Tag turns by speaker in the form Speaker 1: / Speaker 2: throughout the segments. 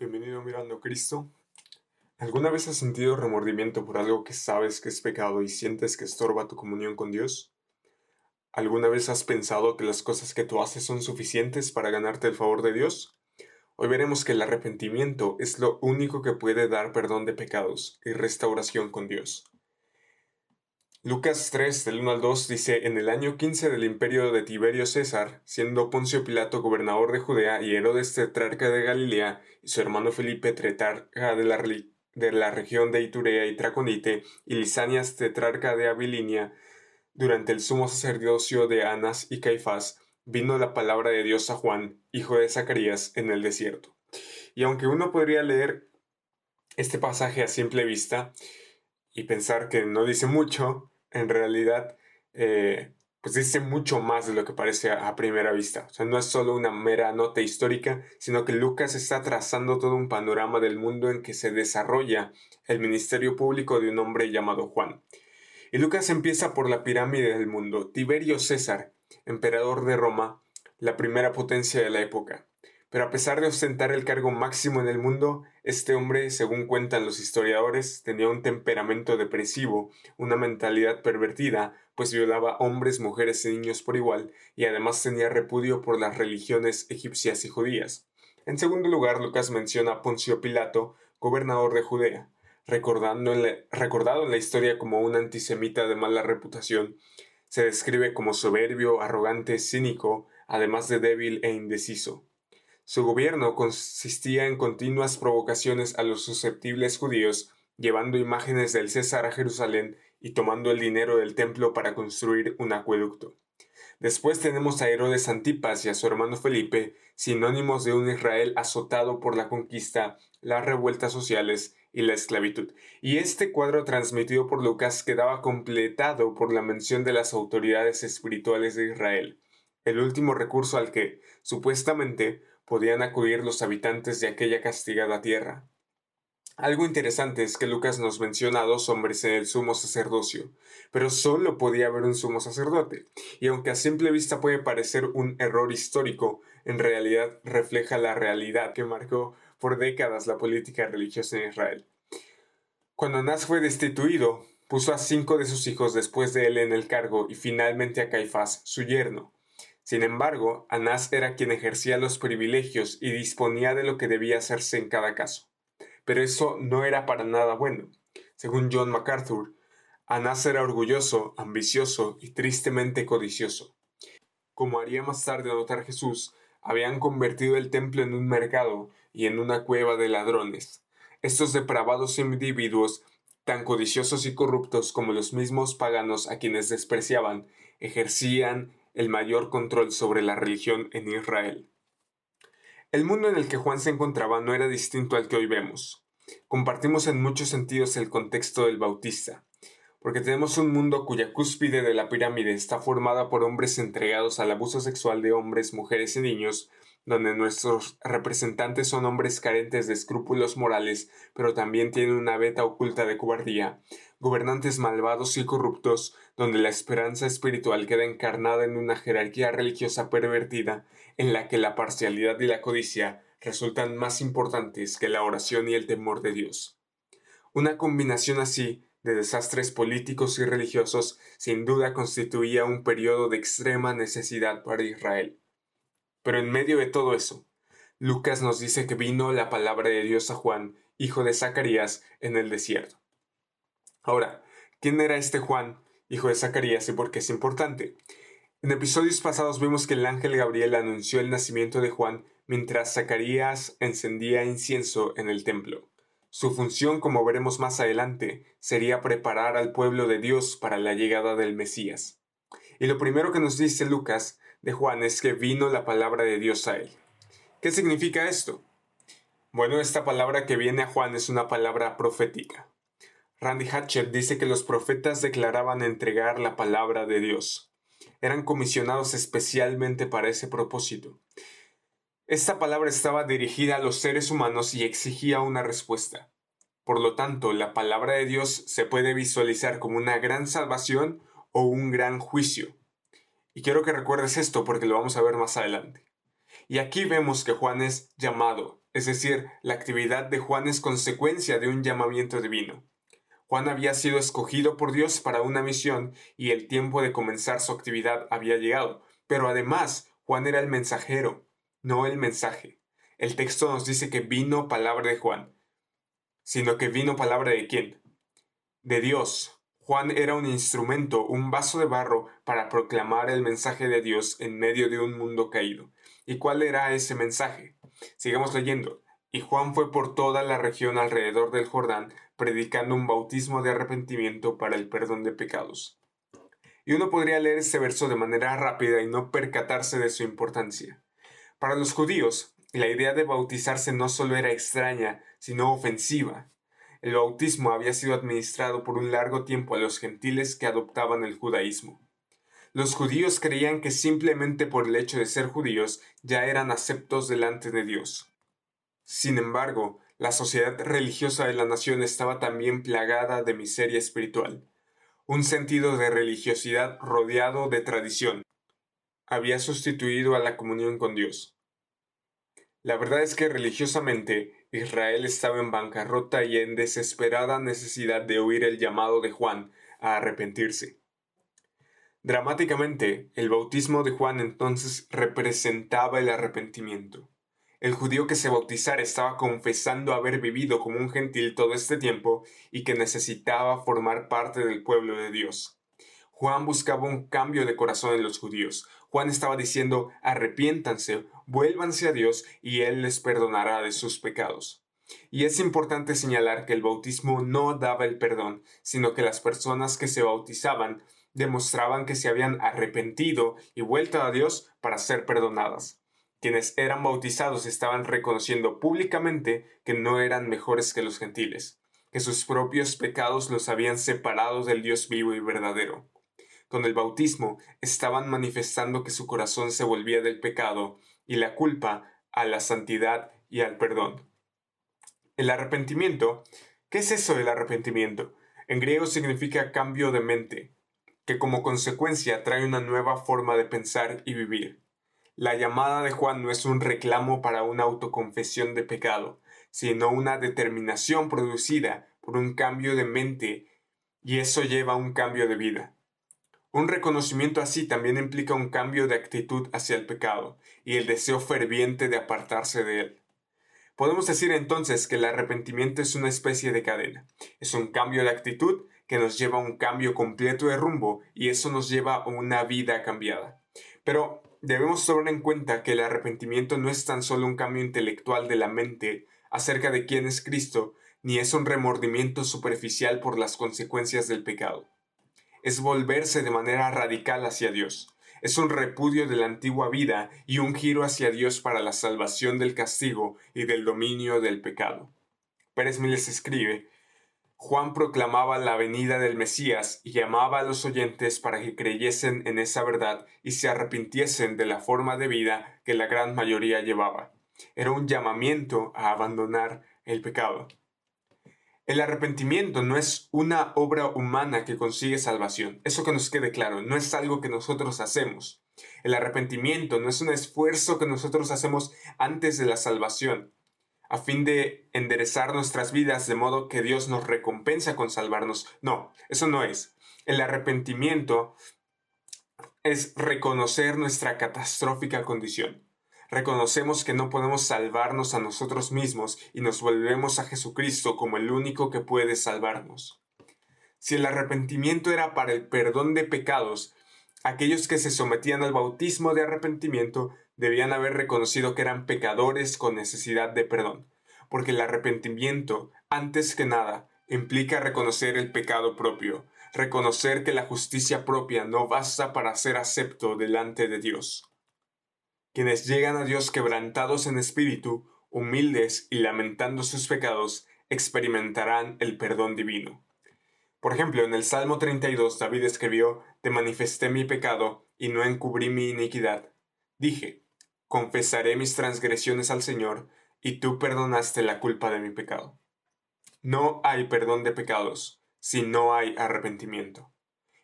Speaker 1: Bienvenido mirando Cristo. ¿Alguna vez has sentido remordimiento por algo que sabes que es pecado y sientes que estorba tu comunión con Dios? ¿Alguna vez has pensado que las cosas que tú haces son suficientes para ganarte el favor de Dios? Hoy veremos que el arrepentimiento es lo único que puede dar perdón de pecados y restauración con Dios. Lucas 3, del 1 al 2 dice, en el año 15 del imperio de Tiberio César, siendo Poncio Pilato gobernador de Judea y Herodes tetrarca de Galilea y su hermano Felipe tetrarca de la, de la región de Iturea y Traconite y Lisanias tetrarca de Abilinia, durante el sumo sacerdocio de Anas y Caifás, vino la palabra de Dios a Juan, hijo de Zacarías, en el desierto. Y aunque uno podría leer este pasaje a simple vista, y pensar que no dice mucho, en realidad, eh, pues dice mucho más de lo que parece a, primera vista. O sea, no es solo una mera nota histórica, sino que Lucas está trazando todo un panorama del mundo en que se desarrolla el ministerio público de un hombre llamado Juan. Y Lucas empieza por la pirámide del mundo, Tiberio César, emperador de Roma, la primera potencia de la época. Pero a pesar de ostentar el cargo máximo en el mundo, este hombre, según cuentan los historiadores, tenía un temperamento depresivo, una mentalidad pervertida, pues violaba hombres, mujeres y niños por igual, y además tenía repudio por las religiones egipcias y judías. En segundo lugar, Lucas menciona a Poncio Pilato, gobernador de Judea, recordado en la historia como un antisemita de mala reputación. Se describe como soberbio, arrogante, cínico, además de débil e indeciso. Su gobierno consistía en continuas provocaciones a los susceptibles judíos, llevando imágenes del César a Jerusalén y tomando el dinero del templo para construir un acueducto. Después tenemos a Herodes Antipas y a su hermano Felipe, sinónimos de un Israel azotado por la conquista, las revueltas sociales y la esclavitud. Y este cuadro transmitido por Lucas quedaba completado por la mención de las autoridades espirituales de Israel, el último recurso al que, supuestamente, podían acudir los habitantes de aquella castigada tierra. Algo interesante es que Lucas nos menciona a dos hombres en el sumo sacerdocio, pero solo podía haber un sumo sacerdote, y aunque a simple vista puede parecer un error histórico, en realidad refleja la realidad que marcó por décadas la política religiosa en Israel. Cuando Anás fue destituido, puso a cinco de sus hijos después de él en el cargo y finalmente a Caifás, su yerno, sin embargo, Anás era quien ejercía los privilegios y disponía de lo que debía hacerse en cada caso. Pero eso no era para nada bueno. Según John MacArthur, Anás era orgulloso, ambicioso y tristemente codicioso. Como haría más tarde notar Jesús, habían convertido el templo en un mercado y en una cueva de ladrones. Estos depravados individuos, tan codiciosos y corruptos como los mismos paganos a quienes despreciaban, ejercían el mayor control sobre la religión en Israel. El mundo en el que Juan se encontraba no era distinto al que hoy vemos. Compartimos en muchos sentidos el contexto del Bautista, porque tenemos un mundo cuya cúspide de la pirámide está formada por hombres entregados al abuso sexual de hombres, mujeres y niños, donde nuestros representantes son hombres carentes de escrúpulos morales, pero también tienen una beta oculta de cobardía, gobernantes malvados y corruptos, donde la esperanza espiritual queda encarnada en una jerarquía religiosa pervertida, en la que la parcialidad y la codicia resultan más importantes que la oración y el temor de Dios. Una combinación así de desastres políticos y religiosos sin duda constituía un periodo de extrema necesidad para Israel. Pero en medio de todo eso, Lucas nos dice que vino la palabra de Dios a Juan, hijo de Zacarías, en el desierto. Ahora, ¿quién era este Juan, hijo de Zacarías, y por qué es importante? En episodios pasados vimos que el ángel Gabriel anunció el nacimiento de Juan mientras Zacarías encendía incienso en el templo. Su función, como veremos más adelante, sería preparar al pueblo de Dios para la llegada del Mesías. Y lo primero que nos dice Lucas de Juan es que vino la palabra de Dios a él. ¿Qué significa esto? Bueno, esta palabra que viene a Juan es una palabra profética. Randy Hatcher dice que los profetas declaraban entregar la palabra de Dios. Eran comisionados especialmente para ese propósito. Esta palabra estaba dirigida a los seres humanos y exigía una respuesta. Por lo tanto, la palabra de Dios se puede visualizar como una gran salvación o un gran juicio. Y quiero que recuerdes esto porque lo vamos a ver más adelante. Y aquí vemos que Juan es llamado, es decir, la actividad de Juan es consecuencia de un llamamiento divino. Juan había sido escogido por Dios para una misión y el tiempo de comenzar su actividad había llegado, pero además Juan era el mensajero, no el mensaje. El texto nos dice que vino palabra de Juan, sino que vino palabra de quién? De Dios. Juan era un instrumento, un vaso de barro para proclamar el mensaje de Dios en medio de un mundo caído. ¿Y cuál era ese mensaje? Sigamos leyendo. Y Juan fue por toda la región alrededor del Jordán, predicando un bautismo de arrepentimiento para el perdón de pecados. Y uno podría leer este verso de manera rápida y no percatarse de su importancia. Para los judíos, la idea de bautizarse no solo era extraña, sino ofensiva. El bautismo había sido administrado por un largo tiempo a los gentiles que adoptaban el judaísmo. Los judíos creían que simplemente por el hecho de ser judíos ya eran aceptos delante de Dios. Sin embargo, la sociedad religiosa de la nación estaba también plagada de miseria espiritual, un sentido de religiosidad rodeado de tradición. Había sustituido a la comunión con Dios. La verdad es que religiosamente Israel estaba en bancarrota y en desesperada necesidad de oír el llamado de Juan a arrepentirse. Dramáticamente, el bautismo de Juan entonces representaba el arrepentimiento. El judío que se bautizara estaba confesando haber vivido como un gentil todo este tiempo y que necesitaba formar parte del pueblo de Dios. Juan buscaba un cambio de corazón en los judíos. Juan estaba diciendo arrepiéntanse, vuélvanse a Dios y Él les perdonará de sus pecados. Y es importante señalar que el bautismo no daba el perdón, sino que las personas que se bautizaban demostraban que se habían arrepentido y vuelto a Dios para ser perdonadas. Quienes eran bautizados estaban reconociendo públicamente que no eran mejores que los gentiles, que sus propios pecados los habían separado del Dios vivo y verdadero. Con el bautismo estaban manifestando que su corazón se volvía del pecado y la culpa a la santidad y al perdón. El arrepentimiento. ¿Qué es eso del arrepentimiento? En griego significa cambio de mente, que como consecuencia trae una nueva forma de pensar y vivir. La llamada de Juan no es un reclamo para una autoconfesión de pecado, sino una determinación producida por un cambio de mente y eso lleva a un cambio de vida. Un reconocimiento así también implica un cambio de actitud hacia el pecado y el deseo ferviente de apartarse de él. Podemos decir entonces que el arrepentimiento es una especie de cadena. Es un cambio de actitud que nos lleva a un cambio completo de rumbo y eso nos lleva a una vida cambiada. Pero debemos tomar en cuenta que el arrepentimiento no es tan solo un cambio intelectual de la mente acerca de quién es Cristo, ni es un remordimiento superficial por las consecuencias del pecado. Es volverse de manera radical hacia Dios. Es un repudio de la antigua vida y un giro hacia Dios para la salvación del castigo y del dominio del pecado. Pérez Miles escribe, Juan proclamaba la venida del Mesías y llamaba a los oyentes para que creyesen en esa verdad y se arrepintiesen de la forma de vida que la gran mayoría llevaba. Era un llamamiento a abandonar el pecado. El arrepentimiento no es una obra humana que consigue salvación. Eso que nos quede claro, no es algo que nosotros hacemos. El arrepentimiento no es un esfuerzo que nosotros hacemos antes de la salvación a fin de enderezar nuestras vidas de modo que Dios nos recompensa con salvarnos. No, eso no es. El arrepentimiento es reconocer nuestra catastrófica condición. Reconocemos que no podemos salvarnos a nosotros mismos y nos volvemos a Jesucristo como el único que puede salvarnos. Si el arrepentimiento era para el perdón de pecados, aquellos que se sometían al bautismo de arrepentimiento debían haber reconocido que eran pecadores con necesidad de perdón, porque el arrepentimiento, antes que nada, implica reconocer el pecado propio, reconocer que la justicia propia no basta para ser acepto delante de Dios. Quienes llegan a Dios quebrantados en espíritu, humildes y lamentando sus pecados, experimentarán el perdón divino. Por ejemplo, en el Salmo 32 David escribió, Te manifesté mi pecado y no encubrí mi iniquidad. Dije, confesaré mis transgresiones al Señor, y tú perdonaste la culpa de mi pecado. No hay perdón de pecados si no hay arrepentimiento.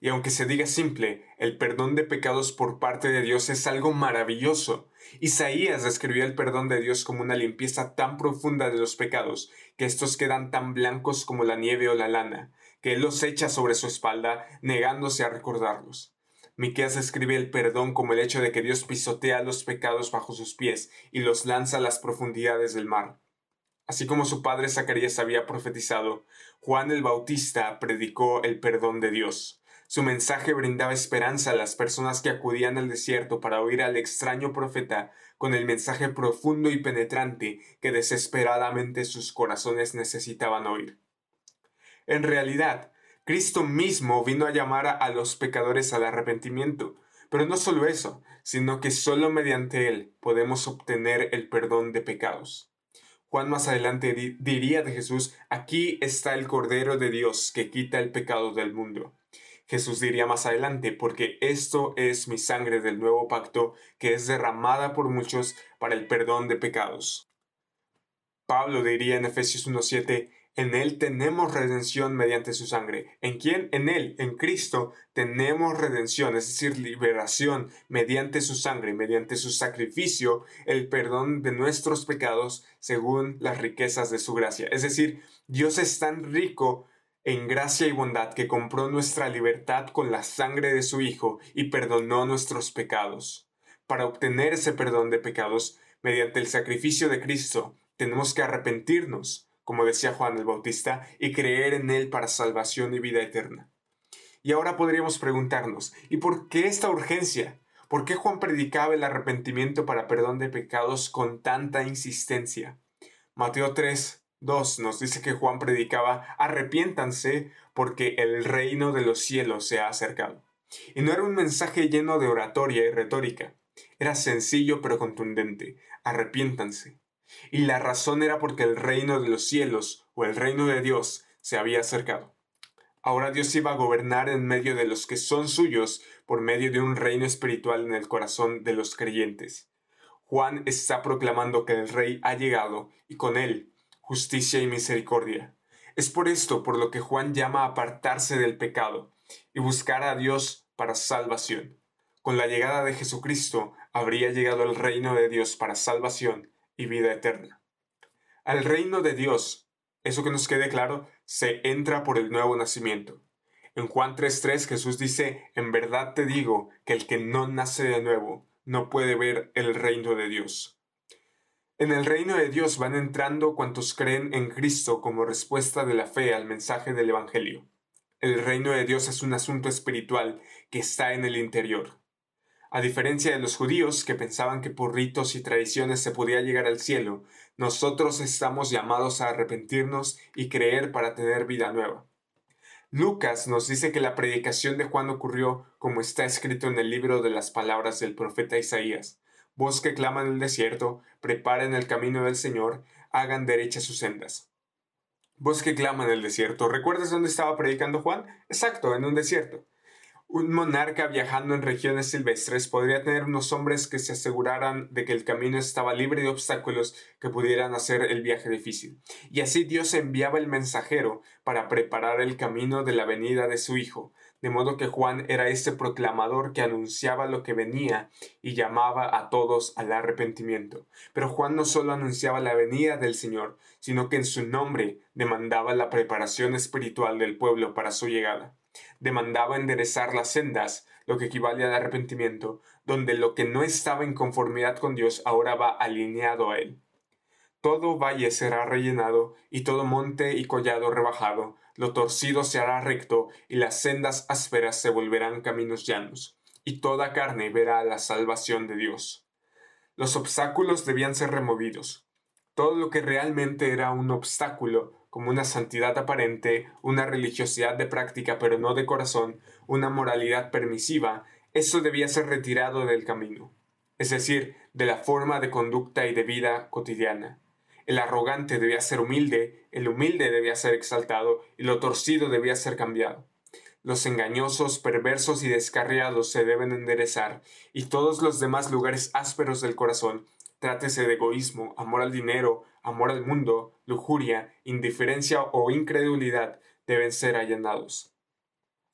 Speaker 1: Y aunque se diga simple, el perdón de pecados por parte de Dios es algo maravilloso. Isaías describió el perdón de Dios como una limpieza tan profunda de los pecados, que estos quedan tan blancos como la nieve o la lana, que Él los echa sobre su espalda, negándose a recordarlos. Miqueas describe el perdón como el hecho de que Dios pisotea los pecados bajo sus pies y los lanza a las profundidades del mar. Así como su padre Zacarías había profetizado, Juan el Bautista predicó el perdón de Dios. Su mensaje brindaba esperanza a las personas que acudían al desierto para oír al extraño profeta con el mensaje profundo y penetrante que desesperadamente sus corazones necesitaban oír. En realidad, Cristo mismo vino a llamar a los pecadores al arrepentimiento, pero no solo eso, sino que solo mediante Él podemos obtener el perdón de pecados. Juan más adelante diría de Jesús, aquí está el Cordero de Dios que quita el pecado del mundo. Jesús diría más adelante, porque esto es mi sangre del nuevo pacto que es derramada por muchos para el perdón de pecados. Pablo diría en Efesios 1.7, en Él tenemos redención mediante su sangre. ¿En quién? En Él, en Cristo, tenemos redención, es decir, liberación mediante su sangre, mediante su sacrificio, el perdón de nuestros pecados según las riquezas de su gracia. Es decir, Dios es tan rico en gracia y bondad que compró nuestra libertad con la sangre de su Hijo y perdonó nuestros pecados. Para obtener ese perdón de pecados, mediante el sacrificio de Cristo, tenemos que arrepentirnos, como decía Juan el Bautista, y creer en Él para salvación y vida eterna. Y ahora podríamos preguntarnos, ¿y por qué esta urgencia? ¿Por qué Juan predicaba el arrepentimiento para perdón de pecados con tanta insistencia? Mateo 3, 2 nos dice que Juan predicaba, arrepiéntanse porque el reino de los cielos se ha acercado. Y no era un mensaje lleno de oratoria y retórica, era sencillo pero contundente, arrepiéntanse. Y la razón era porque el reino de los cielos o el reino de Dios se había acercado. Ahora Dios iba a gobernar en medio de los que son suyos por medio de un reino espiritual en el corazón de los creyentes. Juan está proclamando que el rey ha llegado y con él justicia y misericordia. Es por esto por lo que Juan llama a apartarse del pecado y buscar a Dios para salvación. Con la llegada de Jesucristo habría llegado el reino de Dios para salvación y vida eterna. Al reino de Dios, eso que nos quede claro, se entra por el nuevo nacimiento. En Juan 3.3 Jesús dice, en verdad te digo que el que no nace de nuevo no puede ver el reino de Dios. En el reino de Dios van entrando cuantos creen en Cristo como respuesta de la fe al mensaje del Evangelio. El reino de Dios es un asunto espiritual que está en el interior. A diferencia de los judíos que pensaban que por ritos y tradiciones se podía llegar al cielo, nosotros estamos llamados a arrepentirnos y creer para tener vida nueva. Lucas nos dice que la predicación de Juan ocurrió como está escrito en el libro de las palabras del profeta Isaías. Vos que claman en el desierto, preparen el camino del Señor, hagan derechas sus sendas. Vos que claman en el desierto, ¿recuerdas dónde estaba predicando Juan? Exacto, en un desierto. Un monarca viajando en regiones silvestres podría tener unos hombres que se aseguraran de que el camino estaba libre de obstáculos que pudieran hacer el viaje difícil. Y así Dios enviaba el mensajero para preparar el camino de la venida de su Hijo, de modo que Juan era ese proclamador que anunciaba lo que venía y llamaba a todos al arrepentimiento. Pero Juan no solo anunciaba la venida del Señor, sino que en su nombre demandaba la preparación espiritual del pueblo para su llegada demandaba enderezar las sendas, lo que equivale al arrepentimiento, donde lo que no estaba en conformidad con Dios ahora va alineado a Él. Todo valle será rellenado, y todo monte y collado rebajado, lo torcido se hará recto, y las sendas ásperas se volverán caminos llanos, y toda carne verá la salvación de Dios. Los obstáculos debían ser removidos. Todo lo que realmente era un obstáculo como una santidad aparente, una religiosidad de práctica pero no de corazón, una moralidad permisiva, eso debía ser retirado del camino, es decir, de la forma de conducta y de vida cotidiana. El arrogante debía ser humilde, el humilde debía ser exaltado y lo torcido debía ser cambiado. Los engañosos, perversos y descarriados se deben enderezar, y todos los demás lugares ásperos del corazón Trátese de egoísmo, amor al dinero, amor al mundo, lujuria, indiferencia o incredulidad, deben ser allanados.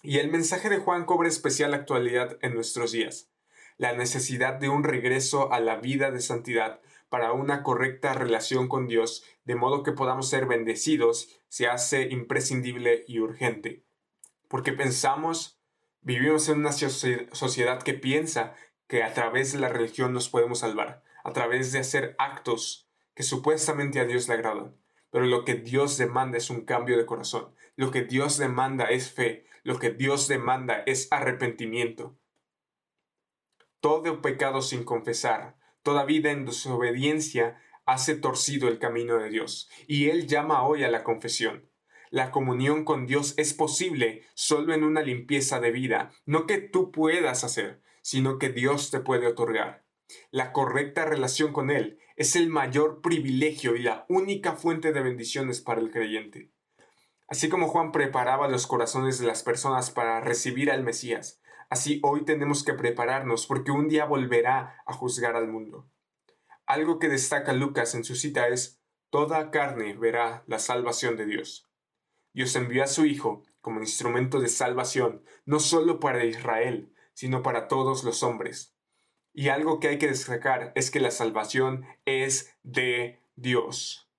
Speaker 1: Y el mensaje de Juan cobra especial actualidad en nuestros días. La necesidad de un regreso a la vida de santidad para una correcta relación con Dios, de modo que podamos ser bendecidos, se hace imprescindible y urgente. Porque pensamos, vivimos en una sociedad que piensa que a través de la religión nos podemos salvar, a través de hacer actos que supuestamente a Dios le agradan. Pero lo que Dios demanda es un cambio de corazón. Lo que Dios demanda es fe. Lo que Dios demanda es arrepentimiento. Todo pecado sin confesar, toda vida en desobediencia hace torcido el camino de Dios. Y Él llama hoy a la confesión. La comunión con Dios es posible solo en una limpieza de vida, no que tú puedas hacer, sino que Dios te puede otorgar. La correcta relación con Él es el mayor privilegio y la única fuente de bendiciones para el creyente. Así como Juan preparaba los corazones de las personas para recibir al Mesías, así hoy tenemos que prepararnos porque un día volverá a juzgar al mundo. Algo que destaca Lucas en su cita es, Toda carne verá la salvación de Dios. Dios envió a su Hijo como instrumento de salvación, no solo para Israel, sino para todos los hombres. Y algo que hay que destacar es que la salvación es de Dios.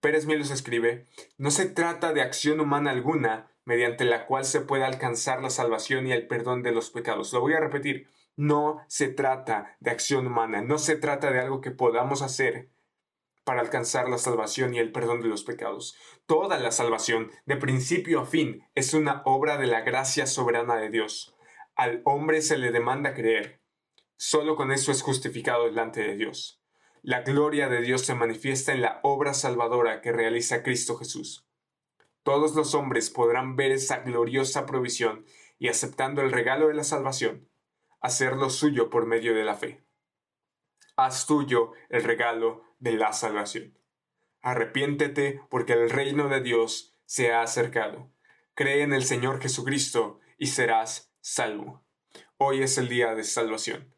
Speaker 1: Pérez Milos escribe, no se trata de acción humana alguna mediante la cual se pueda alcanzar la salvación y el perdón de los pecados. Lo voy a repetir, no se trata de acción humana, no se trata de algo que podamos hacer para alcanzar la salvación y el perdón de los pecados. Toda la salvación, de principio a fin, es una obra de la gracia soberana de Dios. Al hombre se le demanda creer, Solo con eso es justificado delante de Dios. La gloria de Dios se manifiesta en la obra salvadora que realiza Cristo Jesús. Todos los hombres podrán ver esa gloriosa provisión y aceptando el regalo de la salvación, hacerlo suyo por medio de la fe. Haz tuyo el regalo de la salvación. Arrepiéntete porque el reino de Dios se ha acercado. Cree en el Señor Jesucristo y serás salvo. Hoy es el día de salvación.